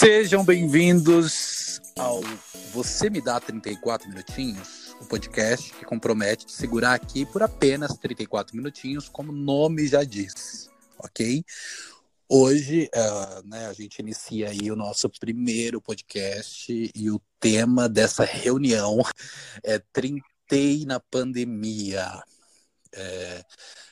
Sejam bem-vindos ao Você Me Dá 34 Minutinhos, o podcast que compromete te segurar aqui por apenas 34 minutinhos, como o nome já diz, ok? Hoje, uh, né, a gente inicia aí o nosso primeiro podcast e o tema dessa reunião é Trintei na Pandemia. É,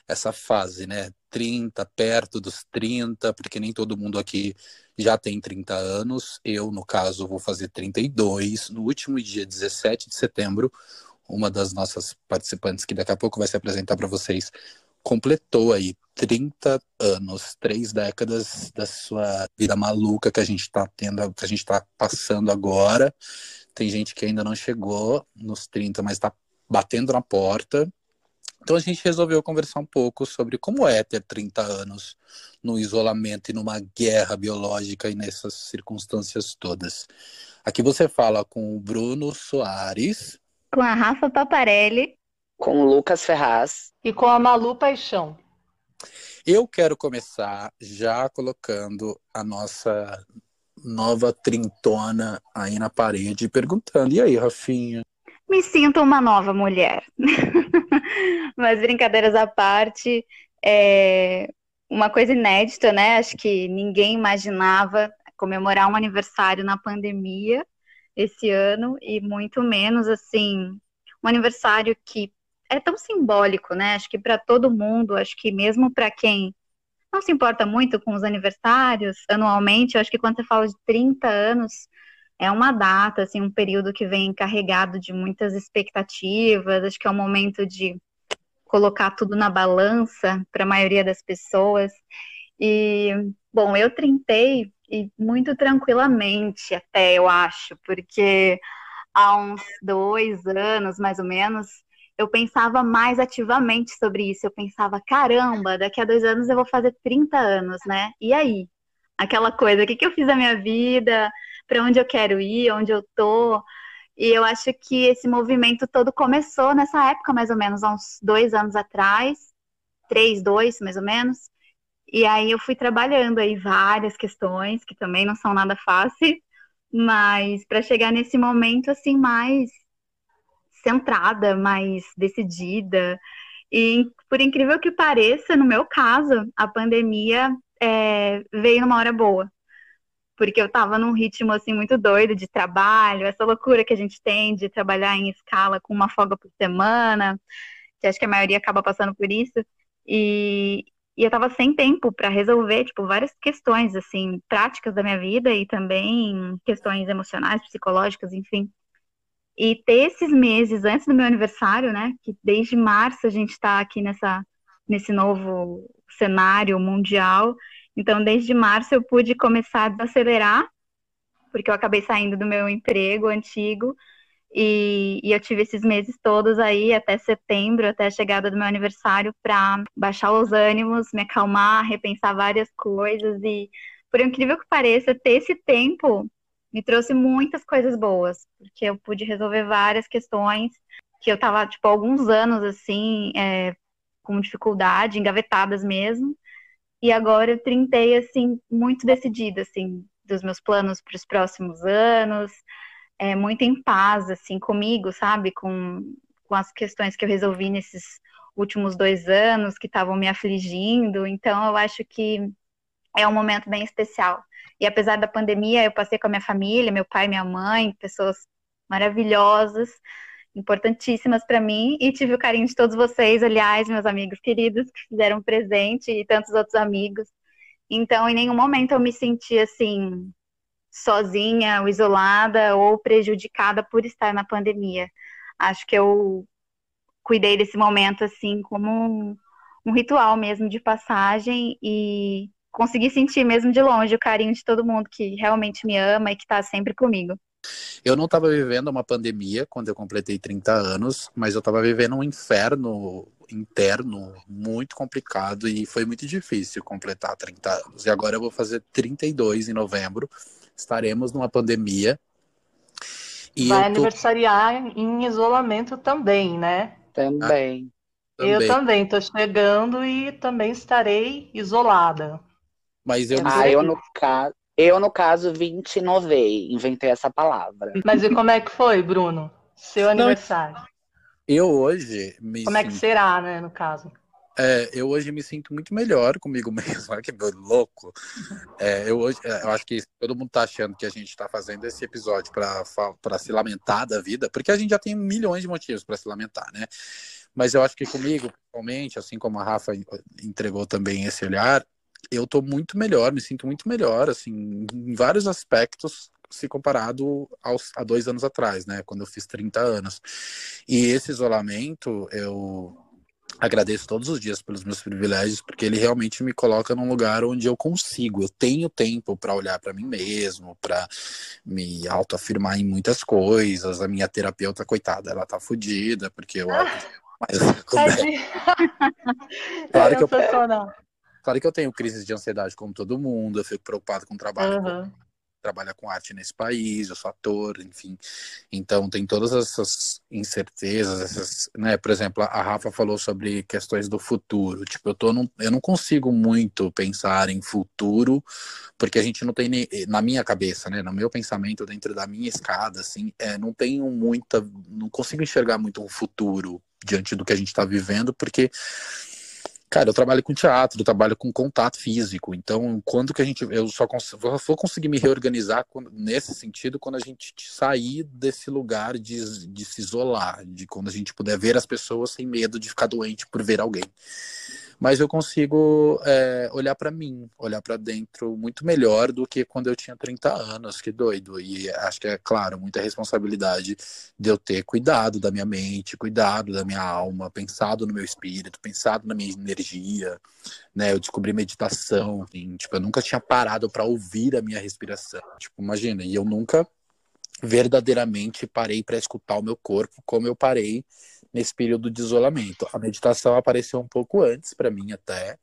essa fase, né? 30, perto dos 30, porque nem todo mundo aqui já tem 30 anos. Eu, no caso, vou fazer 32. No último dia 17 de setembro, uma das nossas participantes, que daqui a pouco vai se apresentar para vocês, completou aí 30 anos, três décadas da sua vida maluca que a gente está tendo, que a gente está passando agora. Tem gente que ainda não chegou nos 30, mas está batendo na porta. Então a gente resolveu conversar um pouco sobre como é ter 30 anos no isolamento e numa guerra biológica e nessas circunstâncias todas. Aqui você fala com o Bruno Soares. Com a Rafa Paparelli com o Lucas Ferraz e com a Malu Paixão. Eu quero começar já colocando a nossa nova trintona aí na parede, perguntando: e aí, Rafinha? Me sinto uma nova mulher. Mas brincadeiras à parte, é uma coisa inédita, né? Acho que ninguém imaginava comemorar um aniversário na pandemia esse ano e muito menos assim um aniversário que é tão simbólico, né? Acho que para todo mundo, acho que mesmo para quem não se importa muito com os aniversários anualmente, acho que quando você fala de 30 anos, é uma data, assim, um período que vem carregado de muitas expectativas, acho que é um momento de colocar tudo na balança para a maioria das pessoas. E, bom, eu trintei e muito tranquilamente até, eu acho, porque há uns dois anos, mais ou menos, eu pensava mais ativamente sobre isso. Eu pensava, caramba, daqui a dois anos eu vou fazer 30 anos, né? E aí? Aquela coisa, o que, que eu fiz da minha vida? Para onde eu quero ir? Onde eu tô? E eu acho que esse movimento todo começou nessa época, mais ou menos, há uns dois anos atrás, três, dois, mais ou menos. E aí eu fui trabalhando aí várias questões, que também não são nada fáceis, mas para chegar nesse momento, assim, mais centrada, mais decidida. E por incrível que pareça, no meu caso, a pandemia é, veio numa hora boa. Porque eu estava num ritmo assim muito doido de trabalho, essa loucura que a gente tem de trabalhar em escala com uma folga por semana, que acho que a maioria acaba passando por isso. E, e eu estava sem tempo para resolver, tipo, várias questões, assim, práticas da minha vida e também questões emocionais, psicológicas, enfim. E ter esses meses antes do meu aniversário, né? Que desde março a gente está aqui nessa, nesse novo cenário mundial. Então, desde março eu pude começar a desacelerar, porque eu acabei saindo do meu emprego antigo. E, e, eu tive esses meses todos aí, até setembro, até a chegada do meu aniversário, para baixar os ânimos, me acalmar, repensar várias coisas. E, por incrível que pareça, ter esse tempo me trouxe muitas coisas boas, porque eu pude resolver várias questões que eu estava, tipo, alguns anos, assim, é, com dificuldade, engavetadas mesmo, e agora eu trintei, assim, muito decidida, assim, dos meus planos para os próximos anos, é, muito em paz, assim, comigo, sabe, com, com as questões que eu resolvi nesses últimos dois anos que estavam me afligindo, então eu acho que é um momento bem especial. E apesar da pandemia, eu passei com a minha família, meu pai, minha mãe, pessoas maravilhosas, importantíssimas para mim, e tive o carinho de todos vocês, aliás, meus amigos queridos, que fizeram presente, e tantos outros amigos. Então, em nenhum momento eu me senti assim, sozinha, ou isolada ou prejudicada por estar na pandemia. Acho que eu cuidei desse momento assim como um, um ritual mesmo de passagem e consegui sentir mesmo de longe o carinho de todo mundo que realmente me ama e que está sempre comigo. Eu não estava vivendo uma pandemia quando eu completei 30 anos, mas eu estava vivendo um inferno interno muito complicado e foi muito difícil completar 30 anos. E agora eu vou fazer 32 em novembro. Estaremos numa pandemia. E Vai tô... aniversariar em isolamento também, né? Também. Ah, também. Eu também estou chegando e também estarei isolada. Mas eu Ah, eu no caso, Eu, no caso, vim te inovei, inventei essa palavra. Mas e como é que foi, Bruno? Seu aniversário? Não, eu hoje me Como sinto... é que será, né, no caso? É, eu hoje me sinto muito melhor comigo mesmo. Olha que louco. É, eu, hoje, é, eu acho que todo mundo tá achando que a gente tá fazendo esse episódio para se lamentar da vida, porque a gente já tem milhões de motivos para se lamentar, né? Mas eu acho que comigo, principalmente, assim como a Rafa entregou também esse olhar, eu tô muito melhor, me sinto muito melhor, assim, em vários aspectos, se comparado aos, a dois anos atrás, né, quando eu fiz 30 anos. E esse isolamento, eu agradeço todos os dias pelos meus privilégios, porque ele realmente me coloca num lugar onde eu consigo, eu tenho tempo para olhar para mim mesmo, para me autoafirmar em muitas coisas. A minha terapeuta, coitada, ela tá fodida, porque eu. Ah, mas, claro, que eu, claro que eu tenho crises de ansiedade como todo mundo, eu fico preocupado com o trabalho. Uhum trabalha com arte nesse país, eu sou ator, enfim. Então tem todas essas incertezas, essas, né? Por exemplo, a Rafa falou sobre questões do futuro. Tipo, eu tô num, eu não consigo muito pensar em futuro, porque a gente não tem na minha cabeça, né, no meu pensamento dentro da minha escada assim, é, não tenho muita, não consigo enxergar muito um futuro diante do que a gente está vivendo, porque Cara, eu trabalho com teatro, eu trabalho com contato físico. Então, quando que a gente. Eu só cons vou conseguir me reorganizar quando, nesse sentido quando a gente sair desse lugar de, de se isolar, de quando a gente puder ver as pessoas sem medo de ficar doente por ver alguém mas eu consigo é, olhar para mim, olhar para dentro muito melhor do que quando eu tinha 30 anos, que doido. E acho que é, claro, muita responsabilidade de eu ter cuidado da minha mente, cuidado da minha alma, pensado no meu espírito, pensado na minha energia, né? Eu descobri meditação, assim, tipo, eu nunca tinha parado para ouvir a minha respiração. Tipo, imagina, e eu nunca verdadeiramente parei para escutar o meu corpo como eu parei nesse período de isolamento. A meditação apareceu um pouco antes para mim até,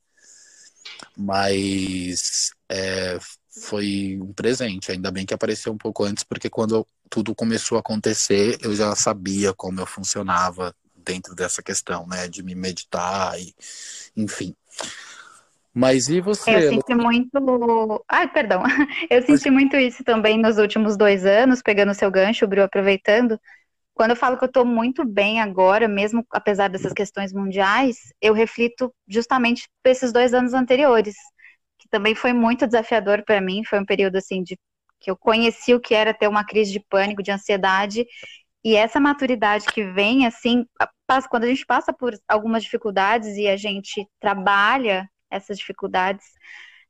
mas é, foi um presente. Ainda bem que apareceu um pouco antes, porque quando tudo começou a acontecer, eu já sabia como eu funcionava dentro dessa questão, né, de me meditar e, enfim. Mas e você? Eu senti muito. Ai, perdão. Eu senti muito isso também nos últimos dois anos, pegando o seu gancho, Bru, aproveitando, quando eu falo que eu estou muito bem agora, mesmo apesar dessas questões mundiais, eu reflito justamente esses dois anos anteriores, que também foi muito desafiador para mim. Foi um período assim de que eu conheci o que era ter uma crise de pânico, de ansiedade, e essa maturidade que vem assim, quando a gente passa por algumas dificuldades e a gente trabalha essas dificuldades,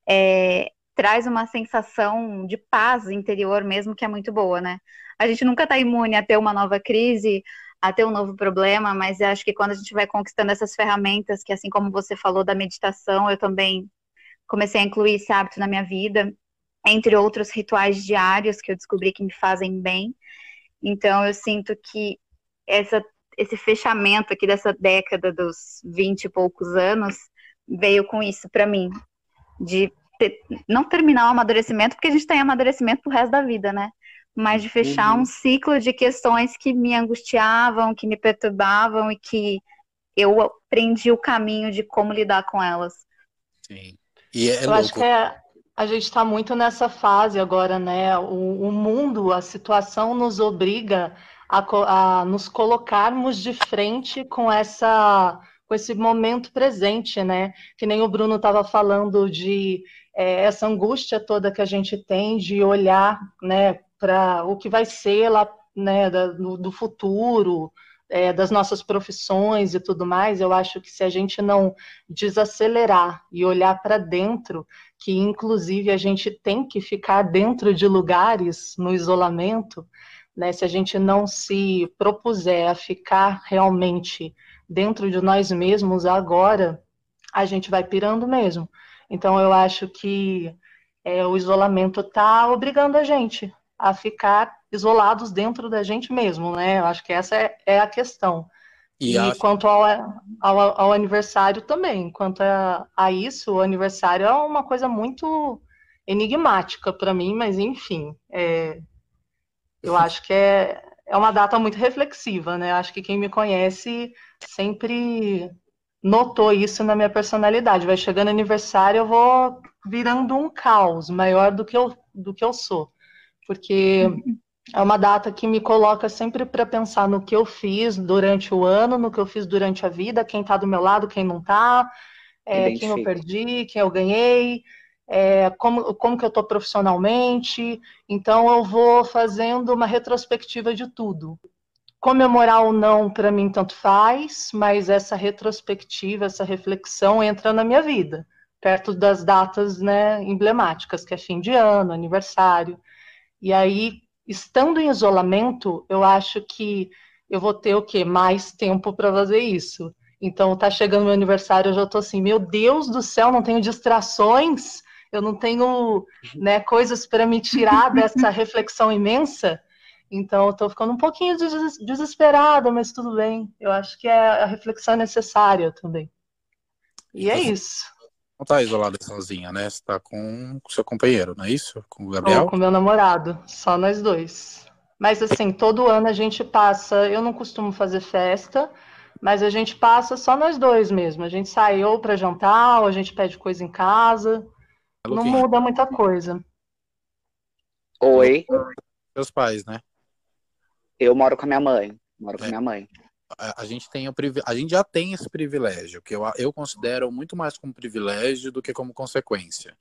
é, traz uma sensação de paz interior mesmo que é muito boa, né? a gente nunca está imune a ter uma nova crise, a ter um novo problema, mas eu acho que quando a gente vai conquistando essas ferramentas, que assim como você falou da meditação, eu também comecei a incluir esse hábito na minha vida, entre outros rituais diários que eu descobri que me fazem bem. Então eu sinto que essa, esse fechamento aqui dessa década dos vinte e poucos anos veio com isso para mim, de ter, não terminar o amadurecimento, porque a gente tem amadurecimento pro resto da vida, né? mas de fechar uhum. um ciclo de questões que me angustiavam, que me perturbavam e que eu aprendi o caminho de como lidar com elas. Sim. E é eu louco. acho que é, a gente está muito nessa fase agora, né? O, o mundo, a situação nos obriga a, a, nos colocarmos de frente com essa com esse momento presente, né? Que nem o Bruno estava falando de é, essa angústia toda que a gente tem de olhar, né, para o que vai ser lá né, da, do, do, futuro, é, das nossas profissões e tudo mais, eu acho que se a gente não desacelerar e olhar para dentro, que inclusive a gente tem que ficar dentro de lugares no isolamento, né, se a gente não se propuser a ficar realmente dentro de nós mesmos agora, a gente vai pirando mesmo. Então eu acho que é, o isolamento está obrigando a gente a ficar isolados dentro da gente mesmo, né? Eu acho que essa é, é a questão. E, e quanto ao, ao, ao, aniversário também, quanto a, a, isso, o aniversário é uma coisa muito enigmática para mim, mas enfim, é, eu acho que é, é uma data muito reflexiva, né? Acho que quem me conhece sempre notou isso na minha personalidade. Vai chegando aniversário, eu vou virando um caos maior do que eu, do que eu sou. Porque é uma data que me coloca sempre para pensar no que eu fiz durante o ano, no que eu fiz durante a vida, quem está do meu lado, quem não está, é, quem eu perdi, quem eu ganhei, é, como, como que eu estou profissionalmente. Então eu vou fazendo uma retrospectiva de tudo. Comemorar ou não, para mim, tanto faz, mas essa retrospectiva, essa reflexão entra na minha vida, perto das datas né, emblemáticas, que é fim de ano, aniversário. E aí, estando em isolamento, eu acho que eu vou ter o quê? Mais tempo para fazer isso. Então, tá chegando meu aniversário, eu já tô assim, meu Deus do céu, não tenho distrações, eu não tenho né, coisas para me tirar dessa reflexão imensa. Então, eu tô ficando um pouquinho desesperada, mas tudo bem. Eu acho que é a reflexão necessária também. E é isso não tá isolada sozinha, né? Você tá com o seu companheiro, não é isso? Com o Gabriel? Tô com meu namorado, só nós dois. Mas assim, todo ano a gente passa, eu não costumo fazer festa, mas a gente passa só nós dois mesmo. A gente sai ou para jantar, ou a gente pede coisa em casa. Não muda muita coisa. Oi. Seus pais, né? Eu moro com a minha mãe. Moro é. com a minha mãe a, a, gente tem o a gente já tem esse privilégio, que eu, eu considero muito mais como privilégio do que como consequência.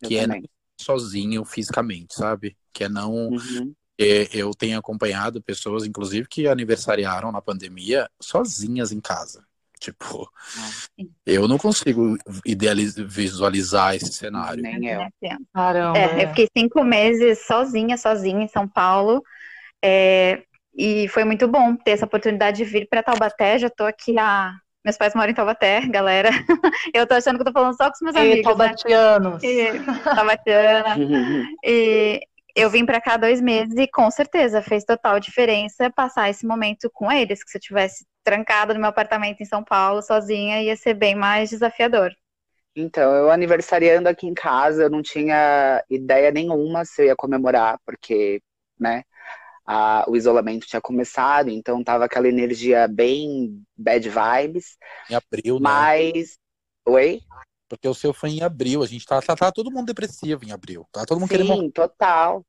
Eu que é também. é não sozinho fisicamente, sabe? Que é não. Uhum. É, eu tenho acompanhado pessoas, inclusive, que aniversariaram na pandemia sozinhas em casa. Tipo, ah, eu não consigo idealizar, visualizar esse cenário. Nem eu. Caramba. É, eu fiquei cinco meses sozinha, sozinha em São Paulo. É, e foi muito bom ter essa oportunidade de vir para Taubaté. Já estou aqui há. Meus pais moram em Taubaté, galera. Eu tô achando que eu tô falando só com os meus e amigos. Taubatianos. Né? E, taubatiana. e eu vim para cá dois meses e com certeza fez total diferença passar esse momento com eles. Que se eu tivesse trancada no meu apartamento em São Paulo sozinha, ia ser bem mais desafiador. Então, eu aniversariando aqui em casa, eu não tinha ideia nenhuma se eu ia comemorar, porque, né, a, o isolamento tinha começado, então tava aquela energia bem bad vibes. Em abril, mas... né? Mas. Oi? Porque o seu foi em abril, a gente tá, tá, tá todo mundo depressivo em abril. Tá todo mundo Sim, querendo. total.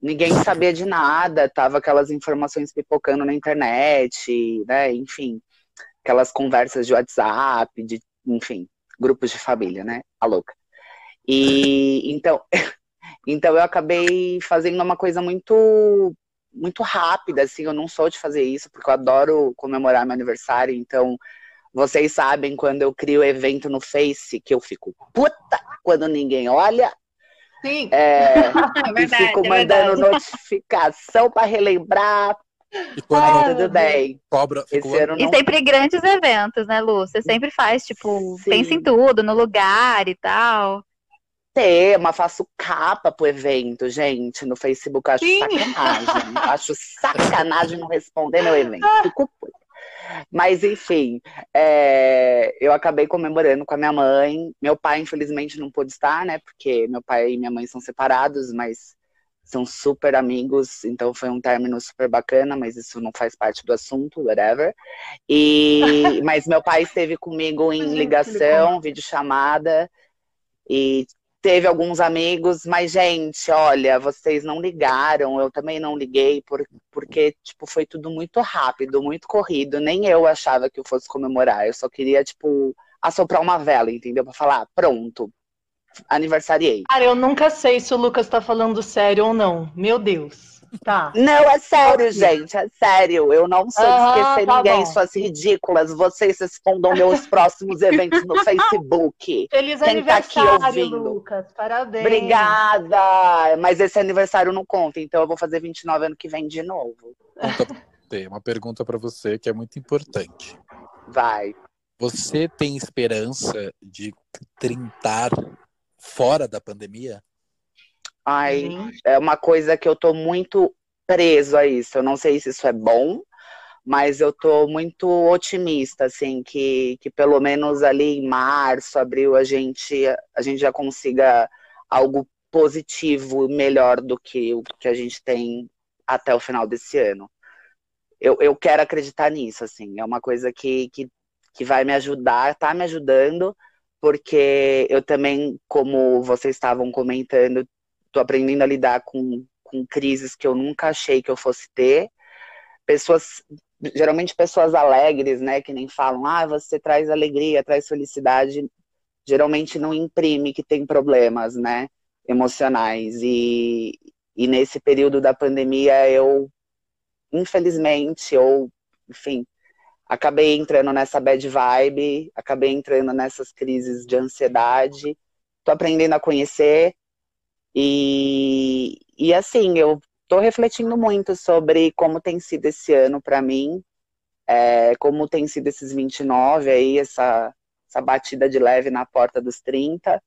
Ninguém sabia de nada, tava aquelas informações pipocando na internet, né? Enfim, aquelas conversas de WhatsApp, de, enfim, grupos de família, né? A louca. E então, então eu acabei fazendo uma coisa muito muito rápida, assim, eu não sou de fazer isso, porque eu adoro comemorar meu aniversário, então vocês sabem quando eu crio evento no Face que eu fico puta quando ninguém olha. Sim. É, é verdade, e fico é mandando notificação para relembrar. E quando ah, tudo bem. Cobra, não... E sempre grandes eventos, né, Lu? Você sempre faz, tipo, Sim. pensa em tudo, no lugar e tal tema, faço capa pro evento, gente, no Facebook. Acho Sim. sacanagem. acho sacanagem não responder meu evento. Mas, enfim, é, eu acabei comemorando com a minha mãe. Meu pai, infelizmente, não pôde estar, né? Porque meu pai e minha mãe são separados, mas são super amigos, então foi um término super bacana, mas isso não faz parte do assunto, whatever. E, mas meu pai esteve comigo em ligação, videochamada, e teve alguns amigos, mas, gente, olha, vocês não ligaram, eu também não liguei, por, porque, tipo, foi tudo muito rápido, muito corrido. Nem eu achava que eu fosse comemorar. Eu só queria, tipo, assoprar uma vela, entendeu? Pra falar, pronto, aniversariei. Cara, eu nunca sei se o Lucas tá falando sério ou não. Meu Deus. Tá. Não, é sério, gente, é sério. Eu não sou de esquecer tá ninguém, bom. suas ridículas. Vocês respondam meus próximos eventos no Facebook. Feliz Quem aniversário, tá aqui ouvindo. Lucas. Parabéns. Obrigada. Mas esse aniversário não conta, então eu vou fazer 29 ano que vem de novo. Tem uma pergunta para você que é muito importante. Vai. Você tem esperança de trintar fora da pandemia? Ai, uhum. é uma coisa que eu tô muito preso a isso. Eu não sei se isso é bom, mas eu tô muito otimista, assim, que, que pelo menos ali em março, abril, a gente, a gente já consiga algo positivo, melhor do que o que a gente tem até o final desse ano. Eu, eu quero acreditar nisso, assim, é uma coisa que, que que vai me ajudar, tá me ajudando, porque eu também, como vocês estavam comentando, tô aprendendo a lidar com, com crises que eu nunca achei que eu fosse ter. Pessoas, geralmente pessoas alegres, né, que nem falam, ah, você traz alegria, traz felicidade, geralmente não imprime que tem problemas, né, emocionais. E, e nesse período da pandemia eu, infelizmente, ou, enfim, acabei entrando nessa bad vibe, acabei entrando nessas crises de ansiedade. Tô aprendendo a conhecer e, e assim, eu tô refletindo muito sobre como tem sido esse ano para mim, é, como tem sido esses 29 aí, essa, essa batida de leve na porta dos 30.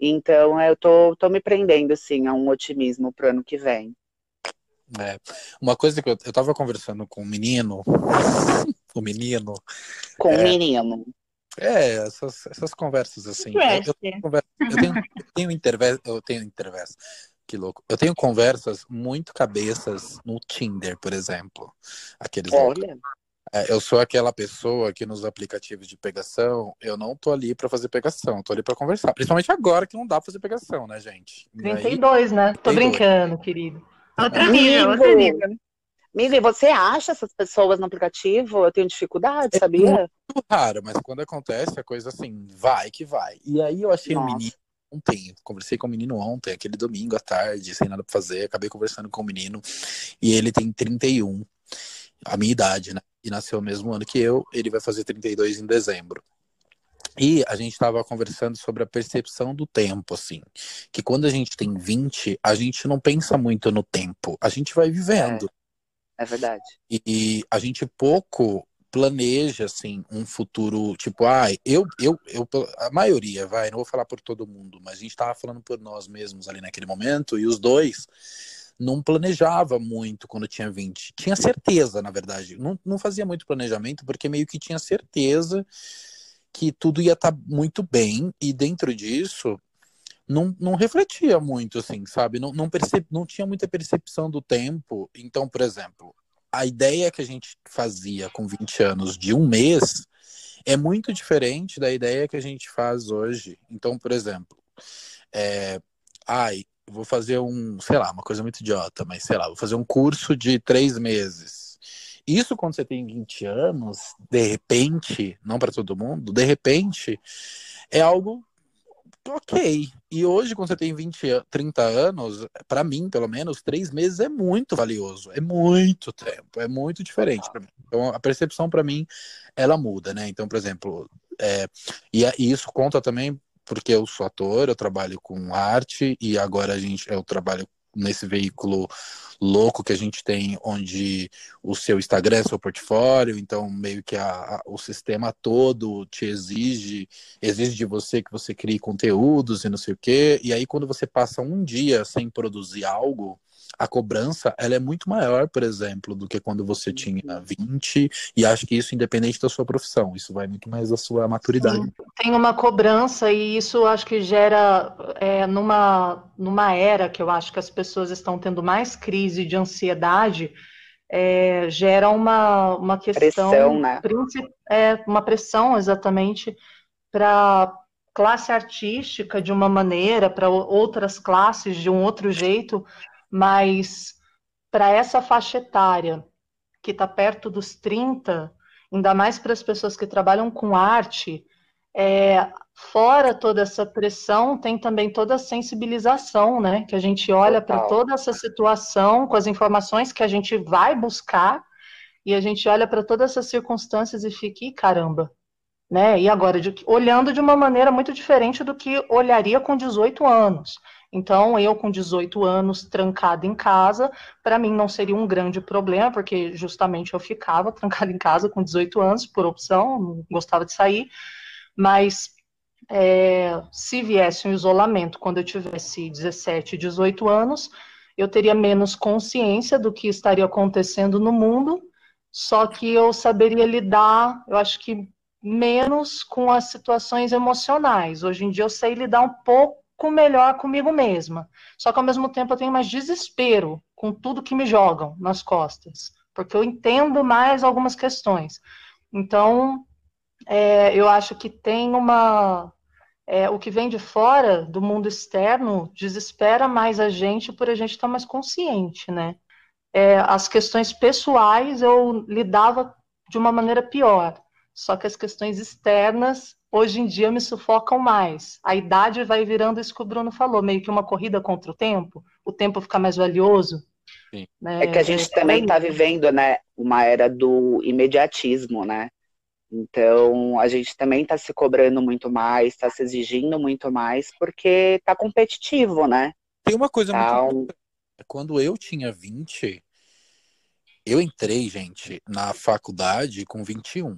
Então, eu tô, tô me prendendo, assim, a um otimismo pro ano que vem. É. Uma coisa que eu, eu tava conversando com um menino, o menino. Com o é, menino. É, essas, essas conversas assim. Eu, eu, tenho, eu tenho, eu tenho intervés, eu tenho intervés. Que louco. Eu tenho conversas muito cabeças no Tinder, por exemplo. Aqueles Olha. É, eu sou aquela pessoa que nos aplicativos de pegação, eu não tô ali para fazer pegação, tô ali para conversar. Principalmente agora que não dá pra fazer pegação, né, gente? E 32, aí... né? Tô 32. brincando, querido. Outro nível, outro nível. Mili, você acha essas pessoas no aplicativo? Eu tenho dificuldade, é sabia? É muito raro, mas quando acontece, a coisa assim, vai que vai. E aí eu achei Nossa. um menino ontem, conversei com o menino ontem, aquele domingo à tarde, sem nada pra fazer, acabei conversando com o menino, e ele tem 31, a minha idade, né? E nasceu no mesmo ano que eu, ele vai fazer 32 em dezembro. E a gente estava conversando sobre a percepção do tempo, assim. Que quando a gente tem 20, a gente não pensa muito no tempo, a gente vai vivendo. É, verdade. E, a gente pouco planeja, assim, um futuro, tipo, ai, ah, eu, eu, eu, a maioria, vai, não vou falar por todo mundo, mas a gente estava falando por nós mesmos ali naquele momento, e os dois não planejava muito quando tinha 20. Tinha certeza, na verdade. Não, não fazia muito planejamento, porque meio que tinha certeza que tudo ia estar tá muito bem e dentro disso não, não refletia muito, assim, sabe? Não, não, perceb, não tinha muita percepção do tempo. Então, por exemplo, a ideia que a gente fazia com 20 anos de um mês é muito diferente da ideia que a gente faz hoje. Então, por exemplo, é, ai, vou fazer um, sei lá, uma coisa muito idiota, mas sei lá, vou fazer um curso de três meses isso quando você tem 20 anos, de repente, não para todo mundo, de repente, é algo ok. E hoje, quando você tem 20, 30 anos, para mim, pelo menos, três meses é muito valioso. É muito tempo, é muito diferente para mim. Então, a percepção para mim, ela muda, né? Então, por exemplo, é, e, e isso conta também porque eu sou ator, eu trabalho com arte e agora a gente eu trabalho nesse veículo louco que a gente tem, onde o seu Instagram é seu portfólio, então meio que a, a, o sistema todo te exige, exige de você que você crie conteúdos e não sei o quê, e aí quando você passa um dia sem produzir algo, a cobrança ela é muito maior, por exemplo, do que quando você tinha 20, e acho que isso independente da sua profissão, isso vai muito mais da sua maturidade. Sim, tem uma cobrança e isso acho que gera é, numa, numa era que eu acho que as pessoas estão tendo mais crise de ansiedade, é, gera uma, uma questão pressão, né? é, uma pressão exatamente para classe artística de uma maneira, para outras classes de um outro jeito, mas para essa faixa etária que está perto dos 30, ainda mais para as pessoas que trabalham com arte, é, fora toda essa pressão, tem também toda a sensibilização, né? Que a gente olha para toda essa situação, com as informações que a gente vai buscar, e a gente olha para todas essas circunstâncias e fica, caramba, né? E agora, de, olhando de uma maneira muito diferente do que olharia com 18 anos. Então, eu com 18 anos, trancada em casa, para mim não seria um grande problema, porque justamente eu ficava trancada em casa com 18 anos, por opção, não gostava de sair, mas é, se viesse um isolamento quando eu tivesse 17, 18 anos, eu teria menos consciência do que estaria acontecendo no mundo, só que eu saberia lidar, eu acho que menos com as situações emocionais. Hoje em dia eu sei lidar um pouco pouco melhor comigo mesma. Só que ao mesmo tempo eu tenho mais desespero com tudo que me jogam nas costas, porque eu entendo mais algumas questões. Então, é, eu acho que tem uma. É, o que vem de fora, do mundo externo, desespera mais a gente por a gente estar mais consciente, né? É, as questões pessoais eu lidava de uma maneira pior, só que as questões externas hoje em dia me sufocam mais. A idade vai virando isso que o Bruno falou, meio que uma corrida contra o tempo, o tempo fica mais valioso. Né? É que a gente é, também está vivendo, né, uma era do imediatismo, né? Então, a gente também está se cobrando muito mais, está se exigindo muito mais, porque está competitivo, né? Tem uma coisa então... muito. Quando eu tinha 20, eu entrei, gente, na faculdade com 21.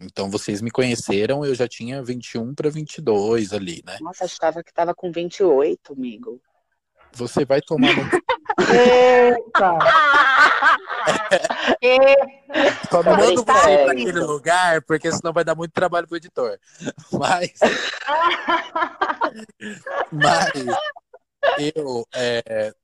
Então, vocês me conheceram, eu já tinha 21 para 22 ali, né? Nossa, achava que estava com 28, amigo. Você vai tomar no. Eita! Só não manda você para aquele lugar, porque senão vai dar muito trabalho pro editor. Mas. Mas. Eu. É...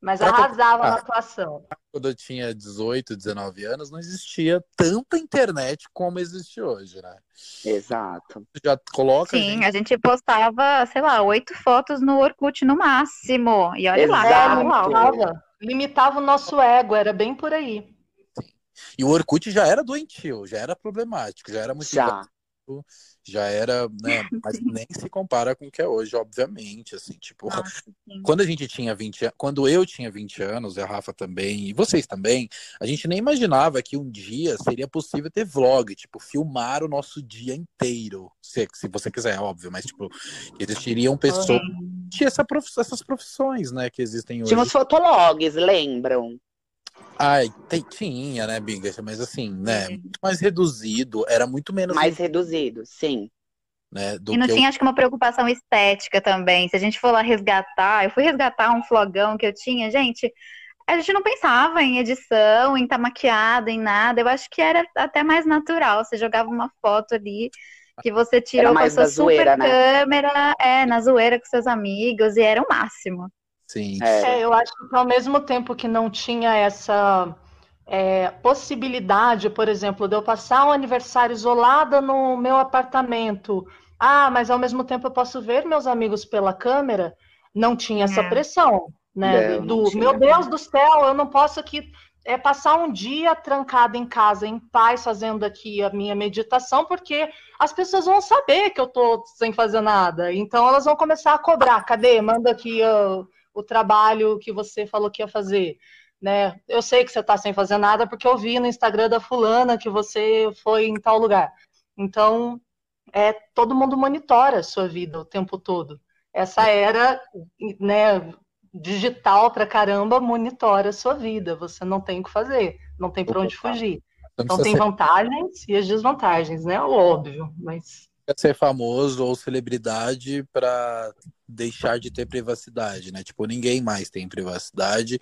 Mas arrasava na atuação. Quando eu tinha 18, 19 anos, não existia tanta internet como existe hoje, né? Exato. Já coloca. Sim, gente... a gente postava, sei lá, oito fotos no Orkut no máximo. E olha Exato. lá, limitava o nosso ego, era bem por aí. Sim. E o Orkut já era doentio, já era problemático, já era muito. Já já era, né, mas nem se compara com o que é hoje, obviamente, assim, tipo, Nossa, quando a gente tinha 20 quando eu tinha 20 anos, a Rafa também, e vocês também, a gente nem imaginava que um dia seria possível ter vlog, tipo, filmar o nosso dia inteiro, se, se você quiser, óbvio, mas, tipo, existiriam pessoas, tinha essa prof, essas profissões, né, que existem hoje. Tinha os fotologs, lembram? Ai, tinha, né, Bigas? Mas assim, né? Muito mais reduzido, era muito menos. Mais reduzido, sim. Né, e não tinha, eu... acho que, uma preocupação estética também. Se a gente for lá resgatar, eu fui resgatar um flogão que eu tinha, gente. A gente não pensava em edição, em estar tá maquiada, em nada. Eu acho que era até mais natural. Você jogava uma foto ali que você tirou com a sua zoeira, super né? câmera, é, na zoeira com seus amigos, e era o máximo. Sim. É. é, eu acho que ao mesmo tempo que não tinha essa é, possibilidade, por exemplo, de eu passar um aniversário isolada no meu apartamento, ah, mas ao mesmo tempo eu posso ver meus amigos pela câmera, não tinha essa é. pressão, né? Não, do meu Deus do céu, eu não posso aqui é passar um dia trancada em casa, em paz, fazendo aqui a minha meditação, porque as pessoas vão saber que eu tô sem fazer nada. Então elas vão começar a cobrar. Cadê? Manda aqui uh, o trabalho que você falou que ia fazer. Né? Eu sei que você está sem fazer nada porque eu vi no Instagram da fulana que você foi em tal lugar. Então, é, todo mundo monitora a sua vida o tempo todo. Essa era, né, digital pra caramba, monitora a sua vida. Você não tem o que fazer, não tem para onde fugir. Então tem vantagens e as desvantagens, né? Óbvio, mas ser famoso ou celebridade para deixar de ter privacidade, né? Tipo, ninguém mais tem privacidade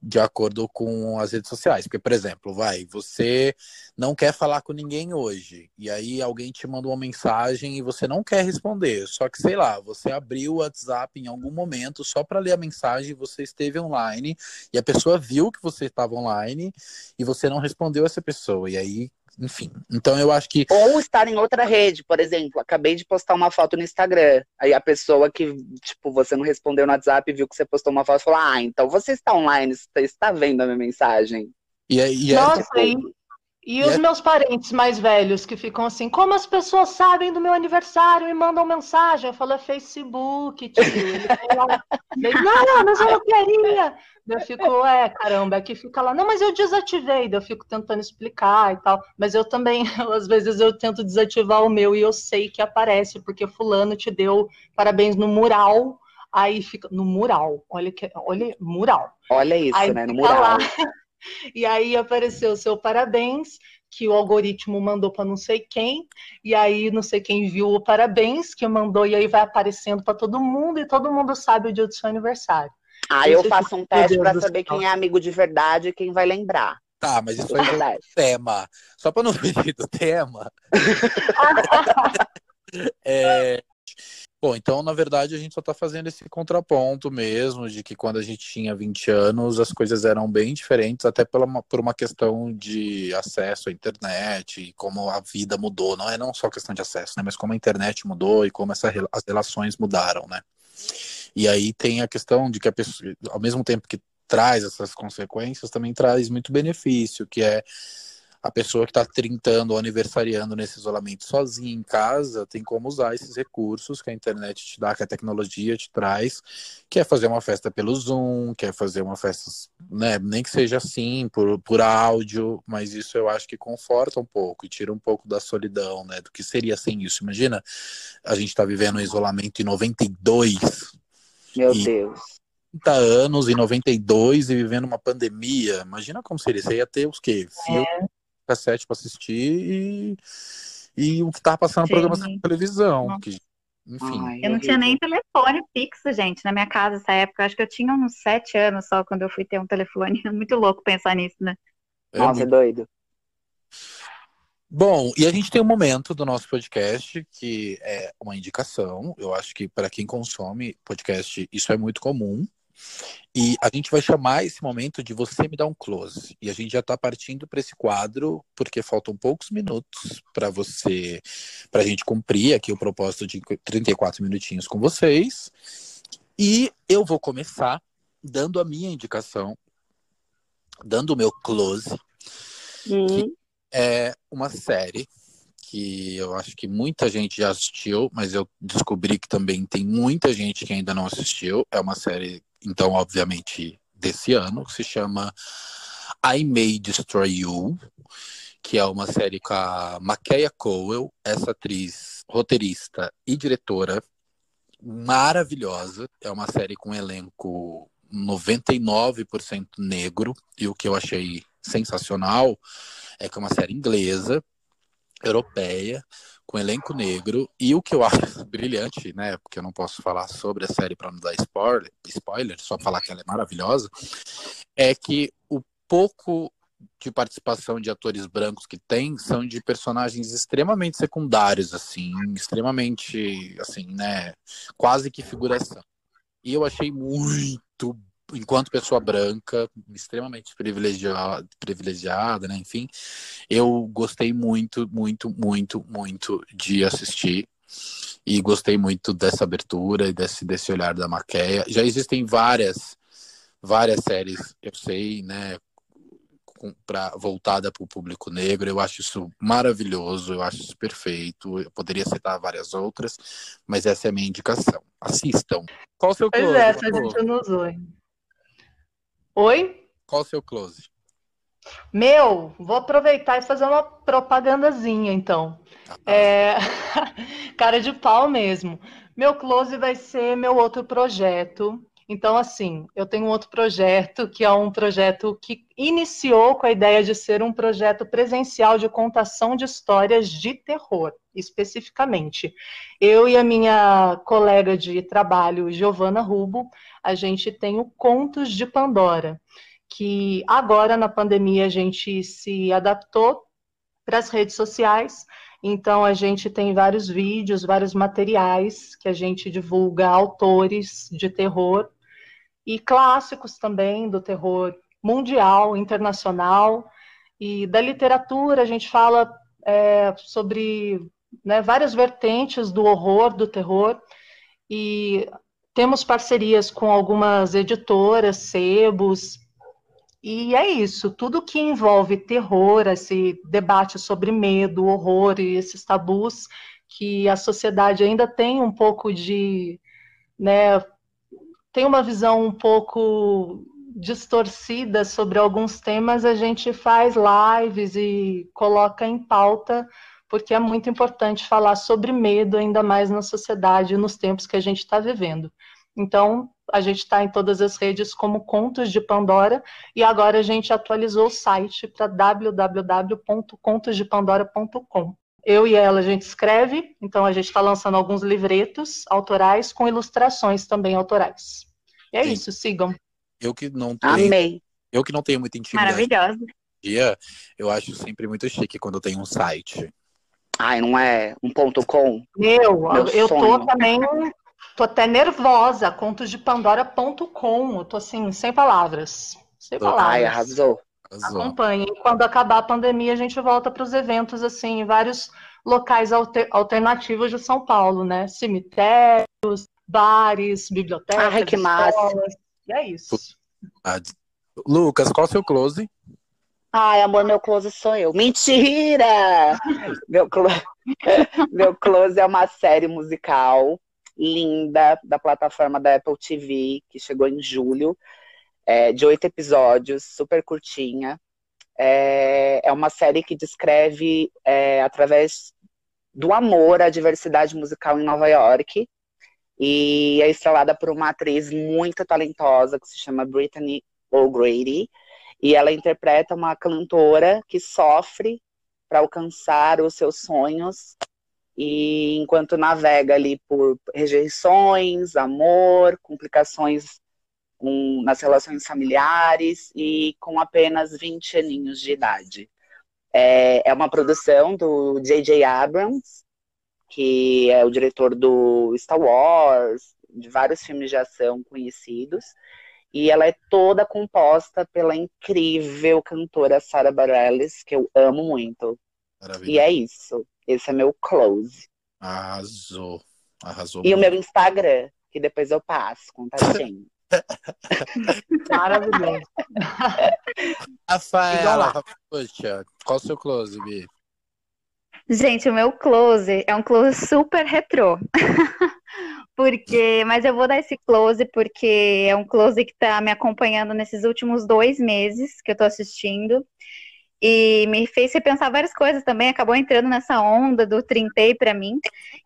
de acordo com as redes sociais. Porque, por exemplo, vai, você não quer falar com ninguém hoje, e aí alguém te manda uma mensagem e você não quer responder. Só que, sei lá, você abriu o WhatsApp em algum momento só para ler a mensagem, você esteve online e a pessoa viu que você estava online e você não respondeu essa pessoa. E aí enfim. Então eu acho que. Ou estar em outra rede, por exemplo. Acabei de postar uma foto no Instagram. Aí a pessoa que, tipo, você não respondeu no WhatsApp viu que você postou uma foto e falou: Ah, então você está online, você está vendo a minha mensagem. E aí, e Nossa, é, tipo... E os meus parentes mais velhos que ficam assim, como as pessoas sabem do meu aniversário e mandam mensagem? Eu falo, é Facebook, tio. Ele não, mas eu não queria. Eu fico, é, caramba, aqui fica lá, não, mas eu desativei, eu fico tentando explicar e tal. Mas eu também, às vezes, eu tento desativar o meu e eu sei que aparece, porque fulano te deu parabéns no mural, aí fica no mural. Olha que, olha, mural. Olha isso, aí né? No mural. Lá, e aí apareceu o seu parabéns, que o algoritmo mandou para não sei quem, e aí não sei quem viu o parabéns que mandou, e aí vai aparecendo para todo mundo, e todo mundo sabe o dia do seu aniversário. Ah, eu faço um teste para saber quem é amigo de verdade e quem vai lembrar. Tá, mas isso aí é tema. Só para não fugir do tema. é, Bom, então, na verdade, a gente só está fazendo esse contraponto mesmo, de que quando a gente tinha 20 anos, as coisas eram bem diferentes, até pela, por uma questão de acesso à internet e como a vida mudou. Não é não só questão de acesso, né? Mas como a internet mudou e como essa, as relações mudaram, né? E aí tem a questão de que a pessoa, ao mesmo tempo que traz essas consequências, também traz muito benefício, que é a pessoa que está trintando ou aniversariando nesse isolamento sozinha em casa tem como usar esses recursos que a internet te dá, que a tecnologia te traz, quer fazer uma festa pelo Zoom, quer fazer uma festa, né, nem que seja assim, por, por áudio, mas isso eu acho que conforta um pouco e tira um pouco da solidão, né, do que seria sem isso. Imagina, a gente está vivendo um isolamento em 92. Meu e... Deus. 30 anos em 92 e vivendo uma pandemia, imagina como seria. Você ia ter os quê? Filme, é cassete para assistir e, e o que tava passando no programa de televisão. Que, enfim. Ai, eu não tinha nem telefone fixo, gente, na minha casa nessa época. Acho que eu tinha uns sete anos só quando eu fui ter um telefone. É muito louco pensar nisso, né? É Nossa, muito... é doido. Bom, e a gente tem um momento do nosso podcast que é uma indicação. Eu acho que para quem consome podcast, isso é muito comum. E a gente vai chamar esse momento de você me dar um close. E a gente já está partindo para esse quadro, porque faltam poucos minutos para você, para a gente cumprir aqui o propósito de 34 minutinhos com vocês. E eu vou começar dando a minha indicação, dando o meu close, uhum. que é uma série que eu acho que muita gente já assistiu, mas eu descobri que também tem muita gente que ainda não assistiu. É uma série então, obviamente, desse ano, que se chama I May Destroy You, que é uma série com a Makeia Cowell, essa atriz roteirista e diretora maravilhosa. É uma série com um elenco 99% negro, e o que eu achei sensacional é que é uma série inglesa, europeia, com elenco negro. E o que eu acho brilhante, né? Porque eu não posso falar sobre a série para não dar spoiler, spoiler, só falar que ela é maravilhosa, é que o pouco de participação de atores brancos que tem são de personagens extremamente secundários, assim, extremamente, assim, né? Quase que figuração. E eu achei muito enquanto pessoa branca, extremamente privilegiada, privilegiada, né? Enfim, eu gostei muito, muito, muito, muito de assistir e gostei muito dessa abertura e desse, desse olhar da Maquia. Já existem várias, várias séries, eu sei, né? Pra, voltada para o público negro, eu acho isso maravilhoso, eu acho isso perfeito. Eu poderia citar várias outras, mas essa é a minha indicação. Assistam. Qual o seu close? Pois é, essa a gente não usou. Oi? Qual o seu close? Meu, vou aproveitar e fazer uma propagandazinha, então. Ah, é... Cara de pau mesmo. Meu close vai ser meu outro projeto. Então, assim, eu tenho um outro projeto que é um projeto que iniciou com a ideia de ser um projeto presencial de contação de histórias de terror, especificamente. Eu e a minha colega de trabalho, Giovana Rubo, a gente tem o Contos de Pandora, que agora na pandemia a gente se adaptou para as redes sociais. Então a gente tem vários vídeos, vários materiais que a gente divulga autores de terror e clássicos também do terror mundial, internacional e da literatura. A gente fala é, sobre né, várias vertentes do horror, do terror e temos parcerias com algumas editoras, sebos, e é isso. Tudo que envolve terror, esse debate sobre medo, horror e esses tabus que a sociedade ainda tem um pouco de. Né, tem uma visão um pouco distorcida sobre alguns temas, a gente faz lives e coloca em pauta porque é muito importante falar sobre medo, ainda mais na sociedade, nos tempos que a gente está vivendo. Então, a gente está em todas as redes como Contos de Pandora, e agora a gente atualizou o site para www.contosdepandora.com. Eu e ela a gente escreve, então a gente está lançando alguns livretos autorais com ilustrações também autorais. E é Sim. isso, sigam. Eu que não tenho, Amei. Eu que não tenho muita intimidade. Maravilhosa. Dia, eu acho sempre muito chique quando tem um site Ai, não é um ponto com? Meu, Meu eu sonho. tô também. Tô até nervosa. Contos de Pandora.com. Eu tô assim, sem palavras. Sem palavras. Ai, arrasou. Acompanhe. Quando acabar a pandemia, a gente volta para os eventos, assim, em vários locais alter, alternativos de São Paulo, né? Cemitérios, bares, bibliotecas, Ai, que escolas. Massa. E é isso. Lucas, qual é o seu close? Ai, amor, meu close sou eu. Mentira! meu, close... meu close é uma série musical linda da plataforma da Apple TV, que chegou em julho, é, de oito episódios, super curtinha. É, é uma série que descreve, é, através do amor, a diversidade musical em Nova York. E é estrelada por uma atriz muito talentosa que se chama Brittany O'Grady. E ela interpreta uma cantora que sofre para alcançar os seus sonhos e enquanto navega ali por rejeições, amor, complicações nas relações familiares e com apenas 20 aninhos de idade. É, é uma produção do J.J. Abrams, que é o diretor do Star Wars, de vários filmes de ação conhecidos, e ela é toda composta pela incrível cantora Sarah Bareilles, que eu amo muito. Maravilha. E é isso. Esse é meu close. Arrasou. Arrasou. E muito. o meu Instagram, que depois eu passo, contatinho. Maravilhoso. Rafaela, poxa, qual o seu close, Bi? Gente, o meu close é um close super retrô. porque, mas eu vou dar esse close porque é um close que está me acompanhando nesses últimos dois meses que eu estou assistindo. E me fez repensar várias coisas também, acabou entrando nessa onda do Trintei para mim,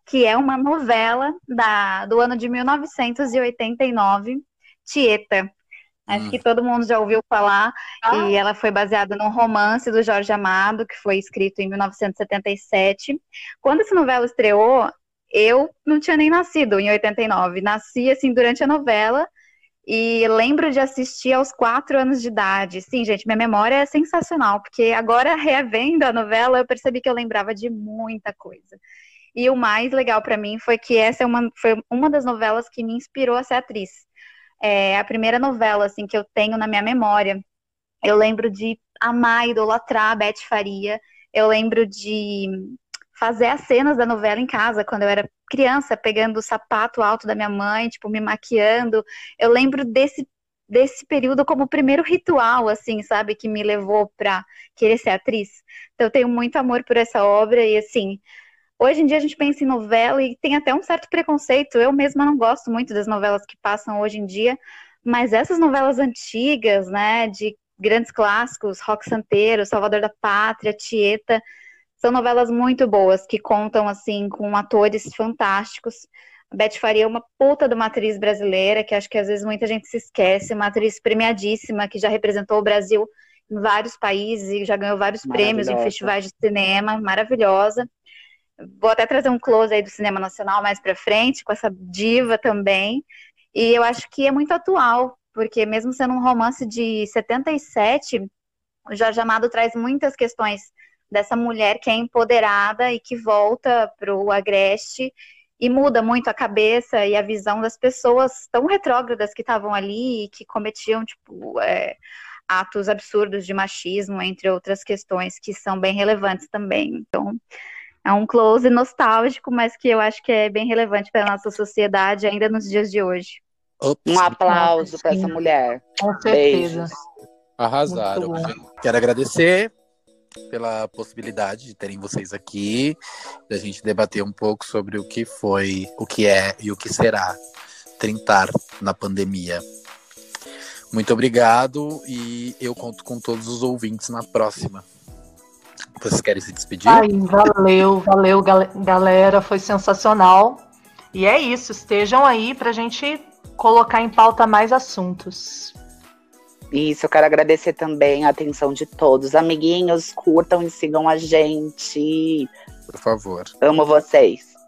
que é uma novela da, do ano de 1989, Tieta. Acho hum. que todo mundo já ouviu falar. Ah. E ela foi baseada num romance do Jorge Amado, que foi escrito em 1977. Quando essa novela estreou, eu não tinha nem nascido em 89. Nasci, assim, durante a novela. E lembro de assistir aos quatro anos de idade. Sim, gente, minha memória é sensacional, porque agora, revendo a novela, eu percebi que eu lembrava de muita coisa. E o mais legal para mim foi que essa é uma, foi uma das novelas que me inspirou a ser atriz é a primeira novela assim que eu tenho na minha memória. Eu lembro de amar, idolatrar a Beth Faria. Eu lembro de fazer as cenas da novela em casa quando eu era criança, pegando o sapato alto da minha mãe, tipo, me maquiando. Eu lembro desse desse período como o primeiro ritual, assim, sabe, que me levou para querer ser atriz. Então eu tenho muito amor por essa obra e assim, Hoje em dia a gente pensa em novela e tem até um certo preconceito. Eu mesma não gosto muito das novelas que passam hoje em dia, mas essas novelas antigas, né, de grandes clássicos, Rock Santeiro, Salvador da Pátria, Tieta, são novelas muito boas que contam assim com atores fantásticos. A Beth Faria é uma puta de uma atriz brasileira, que acho que às vezes muita gente se esquece, uma atriz premiadíssima que já representou o Brasil em vários países e já ganhou vários prêmios em festivais de cinema, maravilhosa. Vou até trazer um close aí do cinema nacional mais para frente, com essa diva também. E eu acho que é muito atual, porque mesmo sendo um romance de 77, o Jorge Amado traz muitas questões dessa mulher que é empoderada e que volta para o Agreste e muda muito a cabeça e a visão das pessoas tão retrógradas que estavam ali e que cometiam, tipo, é, atos absurdos de machismo, entre outras questões que são bem relevantes também. Então, é um close nostálgico, mas que eu acho que é bem relevante para a nossa sociedade ainda nos dias de hoje. Ops. Um aplauso para essa mulher. Com certeza. Beijos. Arrasaram. Quero agradecer pela possibilidade de terem vocês aqui, da gente debater um pouco sobre o que foi, o que é e o que será trintar na pandemia. Muito obrigado e eu conto com todos os ouvintes na próxima. Vocês querem se despedir? Ai, valeu, valeu, galera. Foi sensacional. E é isso. Estejam aí para a gente colocar em pauta mais assuntos. Isso, eu quero agradecer também a atenção de todos. Amiguinhos, curtam e sigam a gente. Por favor. Amo vocês.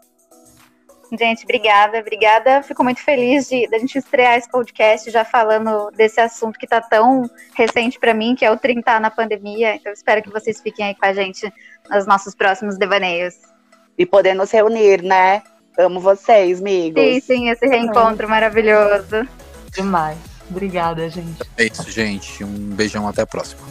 Gente, obrigada, obrigada. Fico muito feliz de da gente estrear esse podcast já falando desse assunto que tá tão recente para mim, que é o 30 na pandemia. Então, espero que vocês fiquem aí com a gente nos nossos próximos devaneios. E poder nos reunir, né? Amo vocês, amigos. Sim, sim, esse reencontro maravilhoso. Demais. Obrigada, gente. É isso, gente. Um beijão, até a próxima.